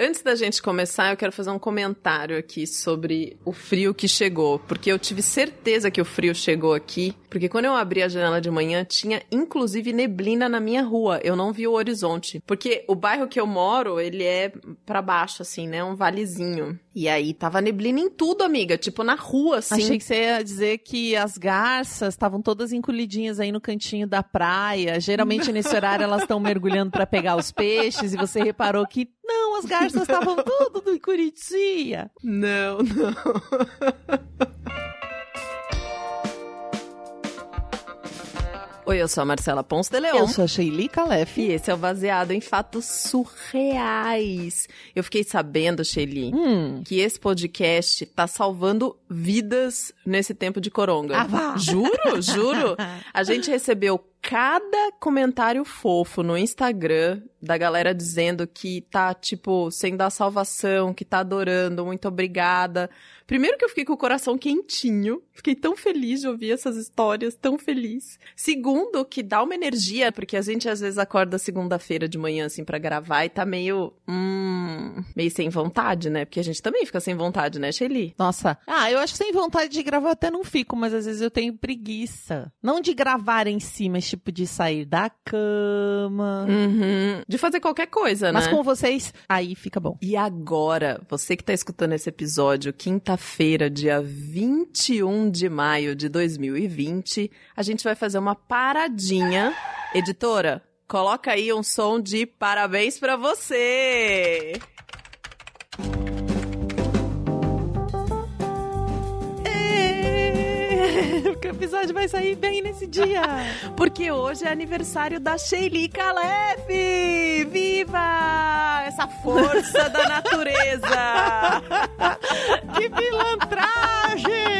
Antes da gente começar, eu quero fazer um comentário aqui sobre o frio que chegou, porque eu tive certeza que o frio chegou aqui, porque quando eu abri a janela de manhã tinha inclusive neblina na minha rua. Eu não vi o horizonte, porque o bairro que eu moro, ele é para baixo assim, né, um valezinho. E aí tava neblina em tudo, amiga, tipo na rua assim. Achei que você ia dizer que as garças estavam todas encolhidinhas aí no cantinho da praia. Geralmente nesse horário elas estão mergulhando para pegar os peixes e você reparou que não, as garças estavam tudo do Curitiba. Não, não. Oi, eu sou a Marcela Ponce de Leon. Eu sou a Sheili Calef. E esse é o Baseado em Fatos Surreais. Eu fiquei sabendo, Sheili, hum. que esse podcast tá salvando vidas nesse tempo de coronga. Ah, vá. Juro, juro. A gente recebeu cada comentário fofo no Instagram da galera dizendo que tá, tipo, sendo a salvação, que tá adorando, muito obrigada. Primeiro que eu fiquei com o coração quentinho, fiquei tão feliz de ouvir essas histórias, tão feliz. Segundo, que dá uma energia, porque a gente às vezes acorda segunda-feira de manhã, assim, para gravar e tá meio, hum, meio sem vontade, né? Porque a gente também fica sem vontade, né, Shelly? Nossa. Ah, eu acho que sem vontade de gravar até não fico, mas às vezes eu tenho preguiça. Não de gravar em si, mas tipo de sair da cama. Uhum. De fazer qualquer coisa, Mas né? com vocês, aí fica bom. E agora, você que tá escutando esse episódio, quinta-feira, dia 21 de maio de 2020, a gente vai fazer uma paradinha. Editora, coloca aí um som de parabéns pra você! Porque o episódio vai sair bem nesse dia. Porque hoje é aniversário da Sheili Calef! Viva! Essa força da natureza! que pilantragem!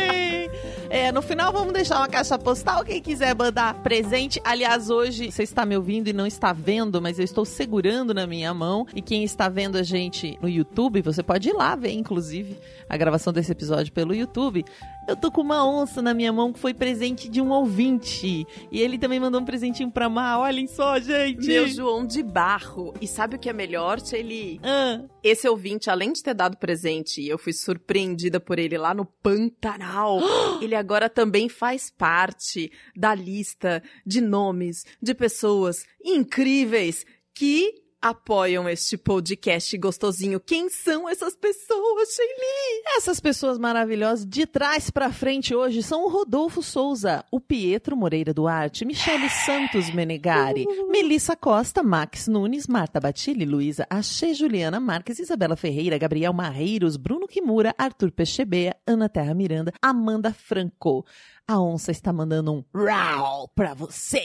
É, no final vamos deixar uma caixa postal. Quem quiser mandar presente. Aliás, hoje você está me ouvindo e não está vendo, mas eu estou segurando na minha mão. E quem está vendo a gente no YouTube, você pode ir lá ver, inclusive, a gravação desse episódio pelo YouTube. Eu tô com uma onça na minha mão que foi presente de um ouvinte. E ele também mandou um presentinho pra Má. Olhem só, gente. Meu João de Barro. E sabe o que é melhor, Shelly? Ah, Esse ouvinte, além de ter dado presente, e eu fui surpreendida por ele lá no Pantanal, ele agora também faz parte da lista de nomes de pessoas incríveis que apoiam este podcast gostosinho. Quem são essas pessoas, Sheili? Essas pessoas maravilhosas de trás pra frente hoje são o Rodolfo Souza, o Pietro Moreira Duarte, Michele Santos Menegari, Melissa Costa, Max Nunes, Marta Batilli, Luísa Achê, Juliana Marques, Isabela Ferreira, Gabriel Marreiros, Bruno Kimura, Arthur Peixebeia, Ana Terra Miranda, Amanda Franco. A onça está mandando um rau pra você.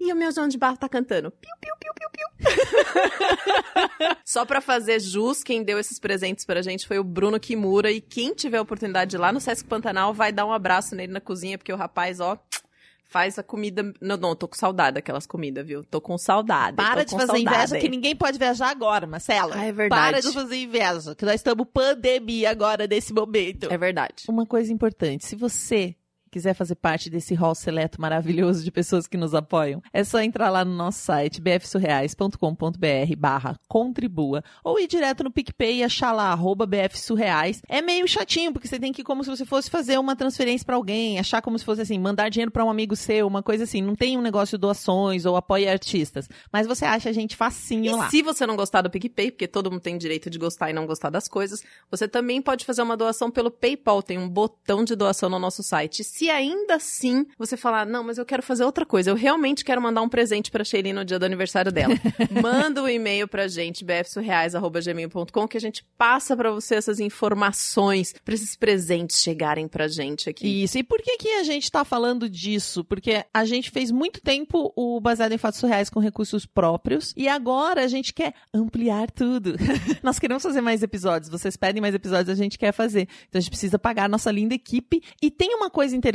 E o meu João de Barro tá cantando. Piu, piu, piu, piu. Só pra fazer jus, quem deu esses presentes pra gente foi o Bruno Kimura. E quem tiver a oportunidade de ir lá no Sesc Pantanal vai dar um abraço nele na cozinha, porque o rapaz, ó, faz a comida. Não, não, tô com saudade daquelas comidas, viu? Tô com saudade. Para de fazer saudade. inveja que ninguém pode viajar agora, Marcela. Ah, é verdade. Para de fazer inveja, que nós estamos pandemia agora nesse momento. É verdade. Uma coisa importante, se você quiser fazer parte desse hall seleto maravilhoso de pessoas que nos apoiam, é só entrar lá no nosso site bfsurreais.com.br barra contribua ou ir direto no PicPay e achar lá arroba bfsurreais. É meio chatinho, porque você tem que ir como se você fosse fazer uma transferência pra alguém, achar como se fosse assim, mandar dinheiro pra um amigo seu, uma coisa assim. Não tem um negócio de doações ou apoio a artistas, mas você acha a gente facinho E lá. se você não gostar do PicPay, porque todo mundo tem direito de gostar e não gostar das coisas, você também pode fazer uma doação pelo PayPal. Tem um botão de doação no nosso site. Se ainda assim você falar, não, mas eu quero fazer outra coisa, eu realmente quero mandar um presente pra Sheila no dia do aniversário dela. Manda um e-mail pra gente, bfsurreais.gmail.com, que a gente passa pra você essas informações, pra esses presentes chegarem pra gente aqui. Isso. E por que que a gente tá falando disso? Porque a gente fez muito tempo o Baseado em Fatos Surreais com recursos próprios e agora a gente quer ampliar tudo. Nós queremos fazer mais episódios. Vocês pedem mais episódios, a gente quer fazer. Então a gente precisa pagar a nossa linda equipe. E tem uma coisa interessante,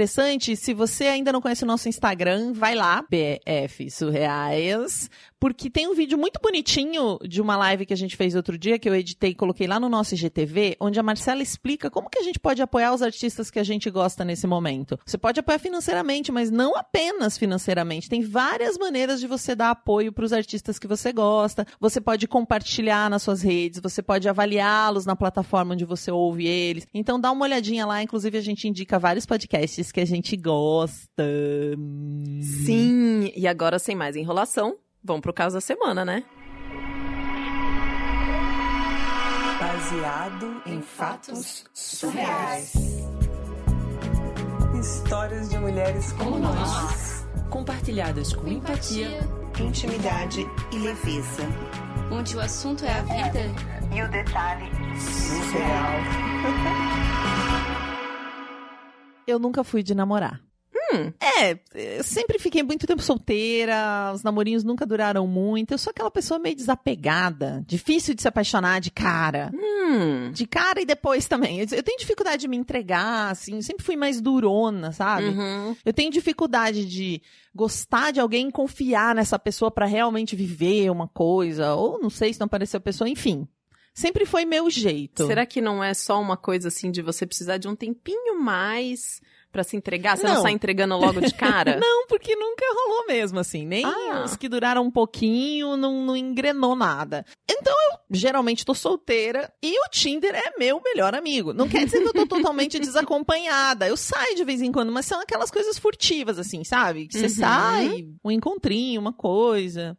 se você ainda não conhece o nosso Instagram, vai lá, BF Surreais. Porque tem um vídeo muito bonitinho de uma live que a gente fez outro dia, que eu editei e coloquei lá no nosso IGTV, onde a Marcela explica como que a gente pode apoiar os artistas que a gente gosta nesse momento. Você pode apoiar financeiramente, mas não apenas financeiramente. Tem várias maneiras de você dar apoio para os artistas que você gosta. Você pode compartilhar nas suas redes, você pode avaliá-los na plataforma onde você ouve eles. Então dá uma olhadinha lá, inclusive a gente indica vários podcasts que a gente gosta. Sim, e agora sem mais enrolação, vamos pro caso da semana, né? Baseado em fatos surreais. Histórias de mulheres como nós, compartilhadas com empatia, intimidade e leveza. Onde o assunto é a vida E o detalhe surreal. Eu nunca fui de namorar. Hum. É, eu sempre fiquei muito tempo solteira, os namorinhos nunca duraram muito. Eu sou aquela pessoa meio desapegada, difícil de se apaixonar de cara. Hum. De cara e depois também. Eu eu tenho dificuldade de me entregar, assim, sempre fui mais durona, sabe? Uhum. Eu tenho dificuldade de gostar de alguém e confiar nessa pessoa pra realmente viver uma coisa, ou não sei se não apareceu a pessoa, enfim. Sempre foi meu jeito. Será que não é só uma coisa assim de você precisar de um tempinho mais pra se entregar? Você não, Não. sai entregando logo de cara? Não, porque nunca rolou mesmo, assim. Nem Ah. os que duraram um pouquinho, não, não engrenou nada. Então eu geralmente tô solteira e o Tinder é meu melhor amigo. Não quer dizer que eu tô totalmente desacompanhada. Eu saio de vez em quando, mas são aquelas coisas furtivas, assim, sabe? Que você Uhum. sai, um encontrinho, uma coisa.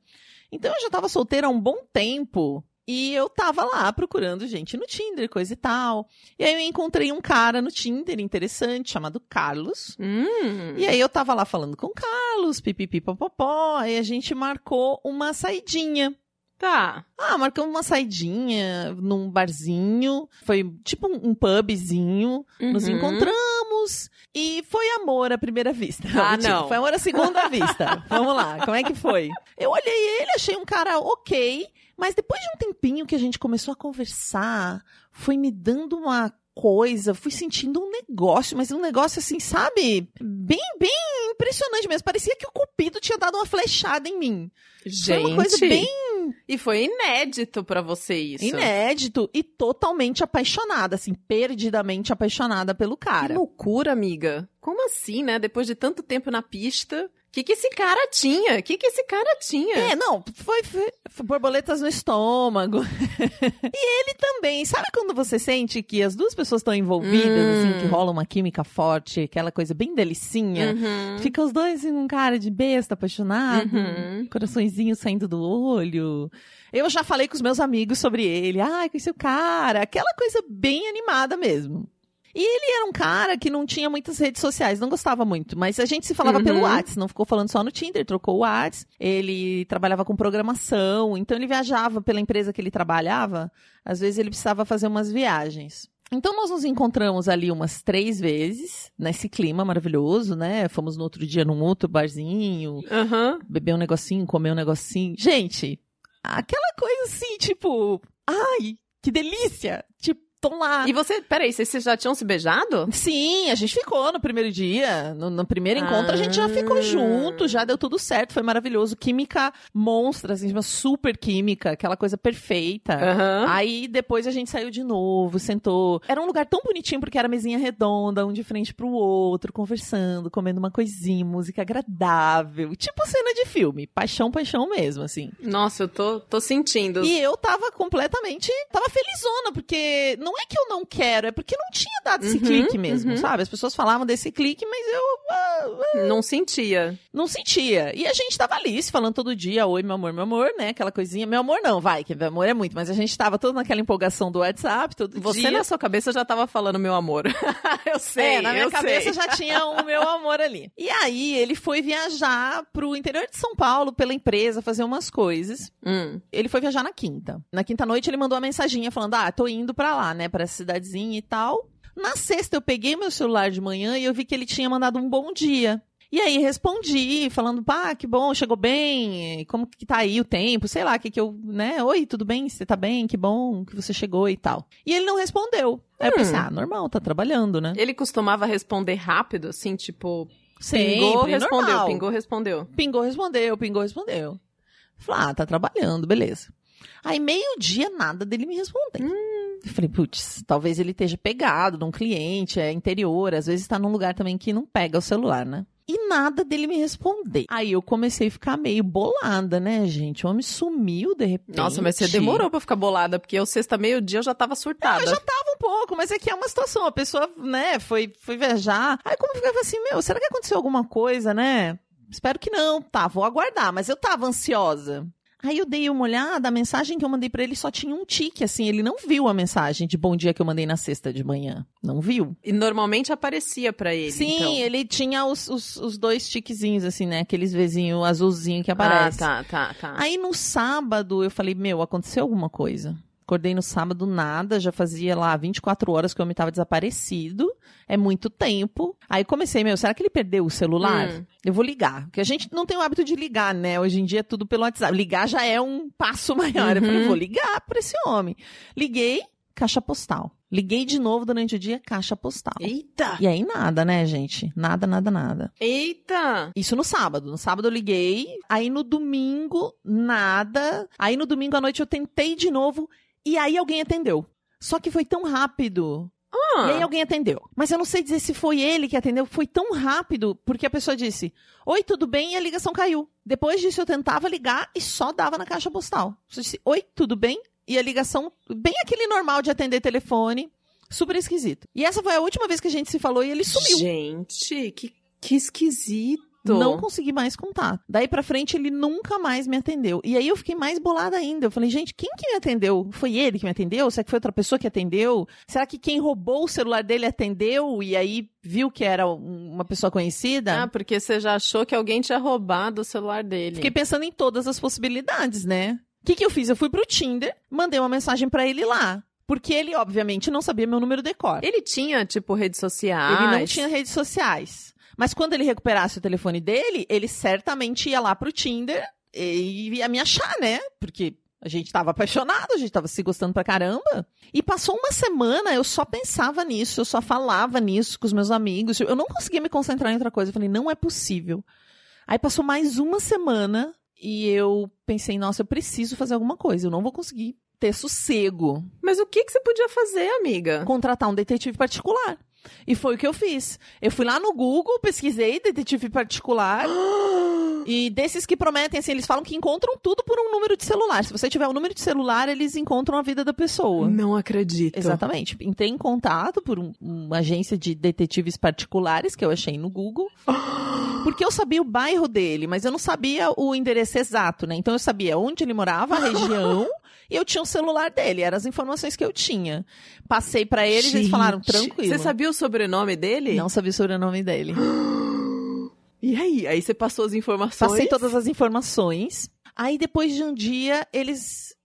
Então eu já tava solteira há um bom tempo. E eu tava lá procurando gente no Tinder, coisa e tal. E aí eu encontrei um cara no Tinder interessante, chamado Carlos. Hum. E aí eu tava lá falando com o Carlos, pipipi popopó, aí a gente marcou uma saidinha. Tá. Ah, marcamos uma saidinha num barzinho, foi tipo um, pubzinho, nos Uhum. encontramos e foi amor à primeira vista. Ah, Mentira, não. Foi amor à segunda vista. Vamos lá, como é que foi? Eu olhei ele, achei um cara ok, mas depois de um tempinho que a gente começou a conversar, foi me dando uma coisa, fui sentindo um negócio, mas um negócio assim, sabe? Bem, bem impressionante mesmo. Parecia que o Cupido tinha dado uma flechada em mim. Gente. Foi uma coisa bem E foi inédito pra você isso. inédito e totalmente apaixonada, assim, perdidamente apaixonada pelo Que cara. loucura, amiga. Como assim, né? Depois de tanto tempo na pista, que, que esse cara tinha? O que, que esse cara tinha? É, não, foi, foi- foi borboletas no estômago. e ele também. Sabe quando você sente que as duas pessoas estão envolvidas, Hum. assim, que rola uma química forte, aquela coisa bem delicinha? Uhum. Fica os dois em um cara de besta, apaixonado, Uhum. coraçõezinho saindo do olho. Eu já falei com os meus amigos sobre ele. Ai, conheci o cara. Aquela coisa bem animada mesmo. E ele era um cara que não tinha muitas redes sociais, não gostava muito, mas a gente se falava Uhum. pelo WhatsApp, não ficou falando só no Tinder, trocou o WhatsApp. Ele trabalhava com programação, então ele viajava pela empresa que ele trabalhava, às vezes ele precisava fazer umas viagens. Então nós nos encontramos ali umas três vezes, nesse clima maravilhoso, né? Fomos no outro dia num outro barzinho, Aham. beber um negocinho, comer um negocinho. Gente, aquela coisa assim, tipo, ai, que delícia! Tipo, tô lá. E você, peraí, vocês já tinham se beijado? Sim, a gente ficou no primeiro dia. No, no primeiro encontro a gente já ficou Ah. junto, já deu tudo certo, foi maravilhoso. Química monstra, assim, uma super química, aquela coisa perfeita. Aham. Aí depois a gente saiu de novo, sentou. Era um lugar tão bonitinho porque era mesinha redonda, um de frente pro outro, conversando, comendo uma coisinha, música agradável. Tipo cena de filme. Paixão, paixão mesmo, assim. Nossa, eu tô, tô sentindo. E eu tava completamente. Tava felizona, porque não é que eu não quero, é porque não tinha dado esse Uhum, clique mesmo, uhum. sabe? As pessoas falavam desse clique, mas eu ah, Não sentia. não sentia. E a gente tava ali se falando todo dia: oi, meu amor, meu amor, né? Aquela coisinha. Meu amor não, vai, que meu amor é muito, mas a gente tava todo naquela empolgação do WhatsApp, todo Você dia. na sua cabeça já tava falando meu amor. eu sei, É, na minha cabeça sei. já tinha o meu amor ali. E aí ele foi viajar pro interior de São Paulo pela empresa, fazer umas coisas. Hum. Ele foi viajar na quinta. Na quinta noite ele mandou uma mensaginha falando: "Ah, tô indo pra lá, né, pra essa cidadezinha e tal". Na sexta eu peguei meu celular de manhã e eu vi que ele tinha mandado um bom dia. E aí respondi, falando, pá, que bom, chegou bem, como que tá aí o tempo, sei lá, que que eu, né, oi, tudo bem, você tá bem, que bom que você chegou e tal. E ele não respondeu. Aí eu pensei, Hum. ah, normal, tá trabalhando, né? Ele costumava responder rápido, assim, tipo, Sempre, pingou, respondeu, normal. pingou, respondeu. Pingou, respondeu, pingou, respondeu. Falei, ah, tá trabalhando, beleza. Aí, meio-dia, nada dele me responder. Eu falei, putz, talvez ele esteja pegado num cliente, é interior, às vezes tá num lugar também que não pega o celular, né? E nada dele me responder. Aí eu comecei a ficar meio bolada, né, gente? O homem sumiu de repente. Nossa, mas você demorou pra ficar bolada, porque eu sexta meio-dia eu já tava surtada. Eu já tava um pouco, mas é que é uma situação. A pessoa, né, foi, foi viajar. Aí como eu ficava assim, meu, será que aconteceu alguma coisa, né? Espero que não. Tá, vou aguardar. Mas eu tava ansiosa. Aí eu dei uma olhada, a mensagem que eu mandei pra ele só tinha um tique, assim, ele não viu a mensagem de bom dia que eu mandei na sexta de manhã. Não viu. E normalmente aparecia pra ele, Sim, então. ele tinha os, os, os dois tiquezinhos, assim, né? Aqueles vezinhos azulzinho que Ah, aparece. tá, tá, tá. Aí no sábado eu falei, meu, aconteceu alguma coisa. Acordei no sábado, nada, já fazia lá 24 horas que o homem tava desaparecido. É muito tempo. Aí comecei, meu, será que ele perdeu o celular? Hum. Eu vou ligar. Porque a gente não tem o hábito de ligar, né? Hoje em dia é tudo pelo WhatsApp. Ligar já é um passo maior. Eu falei, Uhum. vou ligar pra esse homem. Liguei, caixa postal. Liguei de novo durante o dia, caixa postal. Eita! E aí nada, né, gente? Nada, nada, nada. Eita! Isso no sábado. No sábado eu liguei. Aí no domingo, nada. Aí no domingo à noite eu tentei de novo. E aí alguém atendeu. Só que foi tão rápido. Ah, E aí alguém atendeu. Mas eu não sei dizer se foi ele que atendeu. Foi tão rápido, porque a pessoa disse: Oi, tudo bem? E a ligação caiu. Depois disso eu tentava ligar e só dava na caixa postal. Eu disse: Oi, tudo bem? E a ligação, bem aquele normal de atender telefone. Super esquisito. E essa foi a última vez que a gente se falou e ele sumiu. Gente, que, que esquisito. Não consegui mais contar. Daí pra frente ele nunca mais me atendeu. E aí eu fiquei mais bolada ainda. Eu falei, gente, quem que me atendeu? Foi ele que me atendeu? Será que foi outra pessoa que atendeu? Será que quem roubou o celular dele atendeu e aí viu que era um- uma pessoa conhecida? Ah, porque você já achou que alguém tinha roubado o celular dele. Fiquei pensando em todas as possibilidades, né? O que, que eu fiz? Eu fui pro Tinder, mandei uma mensagem pra ele lá. Porque ele, obviamente, não sabia meu número de cor. Ele tinha, tipo, redes sociais. Ele não tinha redes sociais. Mas quando ele recuperasse o telefone dele, ele certamente ia lá pro Tinder e ia me achar, né? Porque a gente tava apaixonado, a gente tava se gostando pra caramba. E passou uma semana, eu só pensava nisso, eu só falava nisso com os meus amigos. Eu não conseguia me concentrar em outra coisa. Eu falei, não é possível. Aí passou mais uma semana e eu pensei, nossa, eu preciso fazer alguma coisa. Eu não vou conseguir ter sossego Mas o que, que você podia fazer, amiga? contratar um detetive particular. E foi o que eu fiz. Eu fui lá no Google, pesquisei detetive particular. e desses que prometem, assim, eles falam que encontram tudo por um número de celular. Se você tiver um número de celular, eles encontram a vida da pessoa. Não acredito. Exatamente. Entrei em contato por um- uma agência de detetives particulares que eu achei no Google. Porque eu sabia o bairro dele, mas eu não sabia o endereço exato, né? Então eu sabia onde ele morava, a região, e eu tinha o celular dele. Eram as informações que eu tinha. Passei pra eles e eles falaram, tranquilo. Você sabia o sobrenome dele? Não sabia o sobrenome dele. E aí? Aí você passou as informações? Passei todas as informações. Aí depois de um dia, eles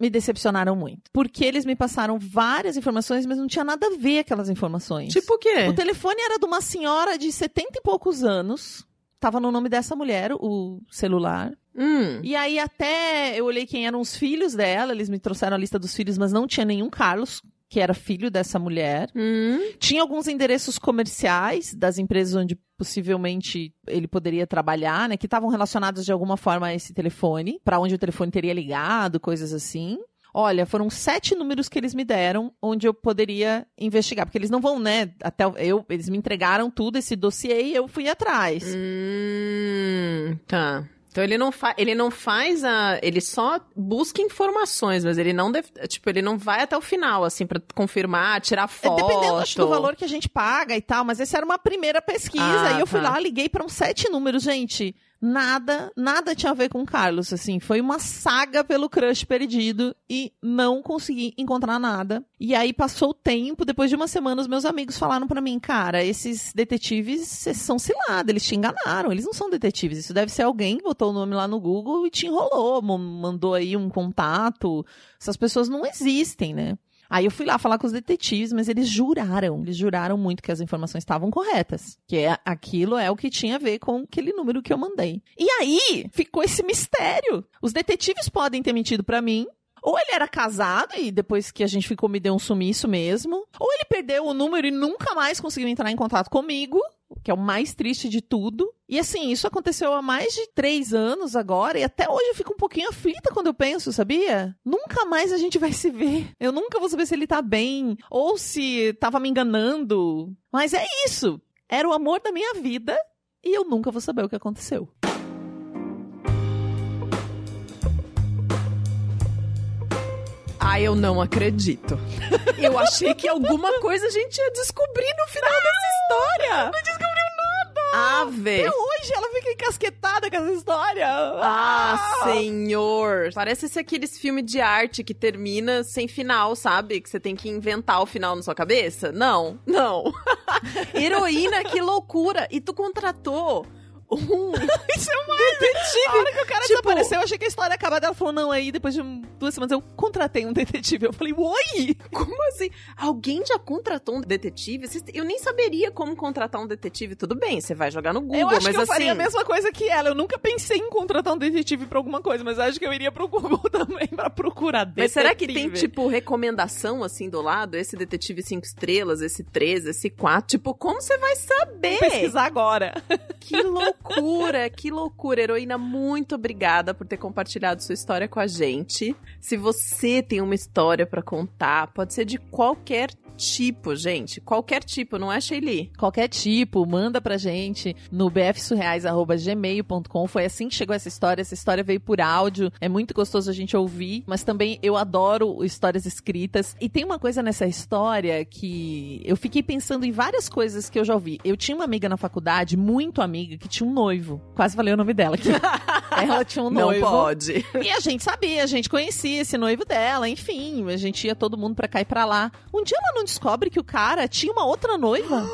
me decepcionaram muito. Porque eles me passaram várias informações, mas não tinha nada a ver aquelas informações. Tipo o quê? O telefone era de uma senhora de 70 e poucos anos. Tava no nome dessa mulher, o celular. Hum. E aí até eu olhei quem eram os filhos dela, eles me trouxeram a lista dos filhos, mas não tinha nenhum Carlos, que era filho dessa mulher. Hum. Tinha alguns endereços comerciais das empresas onde possivelmente ele poderia trabalhar, né, que estavam relacionados de alguma forma a esse telefone, para onde o telefone teria ligado, coisas assim. Olha, foram sete números que eles me deram onde eu poderia investigar, porque eles não vão, né, até eu, eles me entregaram tudo esse dossiê e eu fui atrás. Hum, tá. Então ele não, fa ele não faz a. Ele só busca informações, mas ele não deve. Tipo, ele não vai até o final, assim, pra confirmar, tirar É, foto. Dependendo acho, do valor que a gente paga e tal, mas essa era uma primeira pesquisa. Ah, e eu fui tá. lá, liguei para uns sete números, gente. Nada, nada tinha a ver com o Carlos, assim. Foi uma saga pelo crush perdido e não consegui encontrar nada. E aí passou o tempo, depois de uma semana, os meus amigos falaram pra mim, cara, esses detetives são cilados, eles te enganaram, eles não são detetives. Isso deve ser alguém que botou o nome lá no Google e te enrolou, mandou aí um contato. Essas pessoas não existem, né? Aí eu fui lá falar com os detetives, mas eles juraram, eles juraram muito que as informações estavam corretas. Que é, aquilo é o que tinha a ver com aquele número que eu mandei. E aí ficou esse mistério. Os detetives podem ter mentido pra mim. Ou ele era casado e depois que a gente ficou me deu um sumiço mesmo. Ou ele perdeu o número e nunca mais conseguiu entrar em contato comigo. Que é o mais triste de tudo. E assim, isso aconteceu há mais de três anos agora, e até hoje eu fico um pouquinho aflita quando eu penso, sabia? Nunca mais a gente vai se ver. Eu nunca vou saber se ele tá bem, ou se tava me enganando. Mas é isso. Era o amor da minha vida, e eu nunca vou saber o que aconteceu. Ah, eu não acredito. Eu achei que alguma coisa a gente ia descobrir no final dessa história. Não Ah, vê. Até hoje ela fica encasquetada com essa história. Ah, senhor. Parece ser aqueles filmes de arte que termina sem final, sabe? Que você tem que inventar o final na sua cabeça. Não, não. Heroína, que loucura. E tu contratou um Isso é detetive. A hora que o cara Tipo- desapareceu, eu achei que a história ia acabar. Ela falou, não, aí depois de duas semanas eu contratei um detetive. Eu falei, oi! Como assim? Alguém já contratou um detetive? Eu nem saberia como contratar um detetive. Tudo bem, você vai jogar no Google, eu acho mas que eu assim. faria a mesma coisa que ela. Eu nunca pensei em contratar um detetive pra alguma coisa, mas acho que eu iria pro Google também pra procurar detetive. Mas será que tem, tipo, recomendação assim do lado? Esse detetive cinco estrelas, esse três, esse quatro? Tipo, como você vai saber? Vou pesquisar agora. Que loucura, que loucura. Heroína, muito obrigada por ter compartilhado sua história com a gente. Se você tem uma história pra contar, pode ser de qualquer tipo, gente. Qualquer tipo, não é, Shelly? Qualquer tipo, manda pra gente no bfsurreais.gmail.com. Foi assim que chegou essa história. Essa história veio por áudio. É muito gostoso a gente ouvir. Mas também eu adoro histórias escritas. E tem uma coisa nessa história que eu fiquei pensando em várias coisas que eu já ouvi. Eu tinha uma amiga na faculdade, muito amiga, que tinha um noivo. Quase falei o nome dela aqui. Ela tinha um noivo. Não pode. E a gente sabia, a gente conhecia esse noivo dela, enfim, a gente ia todo mundo pra cá e pra lá. Um dia ela não descobre que o cara tinha uma outra noiva.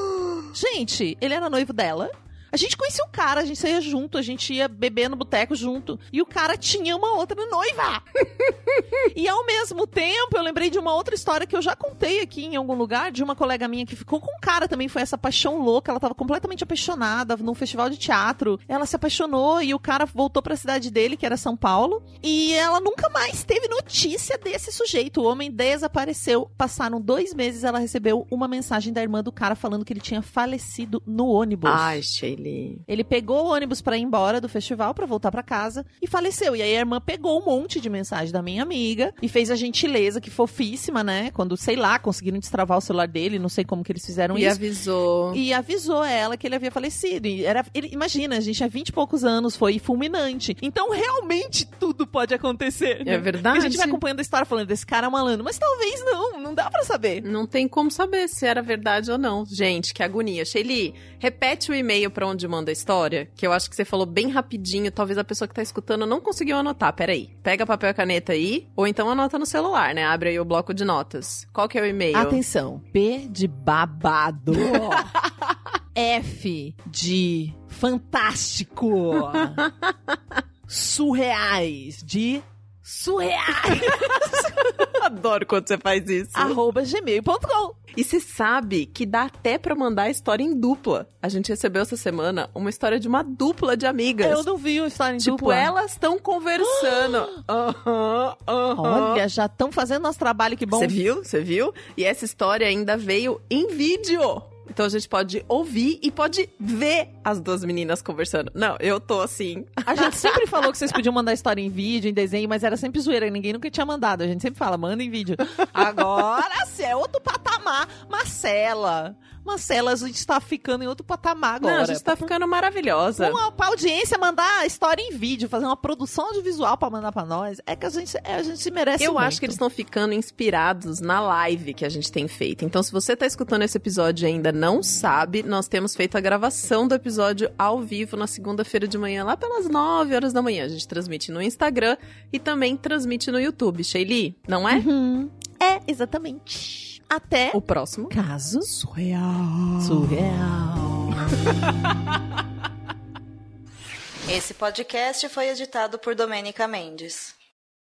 Gente, ele era noivo dela. A gente conhecia o cara, a gente saía junto, a gente ia beber no boteco junto. E o cara tinha uma outra noiva. e ao mesmo tempo, eu lembrei de uma outra história que eu já contei aqui em algum lugar, de uma colega minha que ficou com um cara também. Foi essa paixão louca. Ela tava completamente apaixonada num festival de teatro. Ela se apaixonou e o cara voltou pra cidade dele, que era São Paulo. E ela nunca mais teve notícia desse sujeito. O homem desapareceu. Passaram dois meses, ela recebeu uma mensagem da irmã do cara falando que ele tinha falecido no ônibus. Ai, Shelly. Ele pegou o ônibus pra ir embora do festival, pra voltar pra casa, e faleceu. E aí a irmã pegou um monte de mensagem da minha amiga e fez a gentileza, que fofíssima, né? Quando, sei lá, conseguiram destravar o celular dele, não sei como que eles fizeram E isso. avisou. E avisou ela que ele havia falecido. E era, ele, imagina, a gente tinha 20 e poucos anos, foi fulminante. Então, realmente, tudo pode acontecer. né? É verdade. A gente vai acompanhando a história falando desse cara é malandro, mas talvez não, não dá pra saber. Não tem como saber se era verdade ou não. Gente, que agonia. Shelly, repete o e-mail pra onde manda a história, que eu acho que você falou bem rapidinho. Talvez a pessoa que tá escutando não conseguiu anotar. Peraí. Pega papel e caneta aí, ou então anota no celular, né? Abre aí o bloco de notas. Qual que é o e-mail? Atenção, B de babado. F de fantástico. Surreais de surreais. Adoro quando você faz isso. arroba gmail.com. E você sabe que dá até pra mandar a história em dupla. A gente recebeu essa semana uma história de uma dupla de amigas. Eu não vi o história em Tipo, dupla. elas estão conversando. Aham, aham. Olha, já estão fazendo nosso trabalho, que bom. Você viu? Você viu? E essa história ainda veio em vídeo. Então a gente pode ouvir e pode ver as duas meninas conversando. Não, eu tô assim. A gente sempre falou que vocês podiam mandar história em vídeo, em desenho, mas era sempre zoeira, ninguém nunca tinha mandado. A gente sempre fala, manda em vídeo. Agora sim, é outro patamar. Marcela. Marcela, a gente tá ficando em outro patamar agora. Não, a gente tá ficando maravilhosa. Uma, pra audiência mandar a história em vídeo, fazer uma produção audiovisual pra mandar pra nós, é que a gente, é, a gente se merece Eu muito. acho que eles estão ficando inspirados na live que a gente tem feito. Então, se você tá escutando esse episódio e ainda não sabe, nós temos feito a gravação do episódio ao vivo na segunda-feira de manhã, lá pelas 9 horas da manhã. A gente transmite no Instagram e também transmite no YouTube. Shelly, não é? Uhum. É, exatamente. Até O próximo. caso Surreal. surreal. Esse podcast foi editado por Domênica Mendes.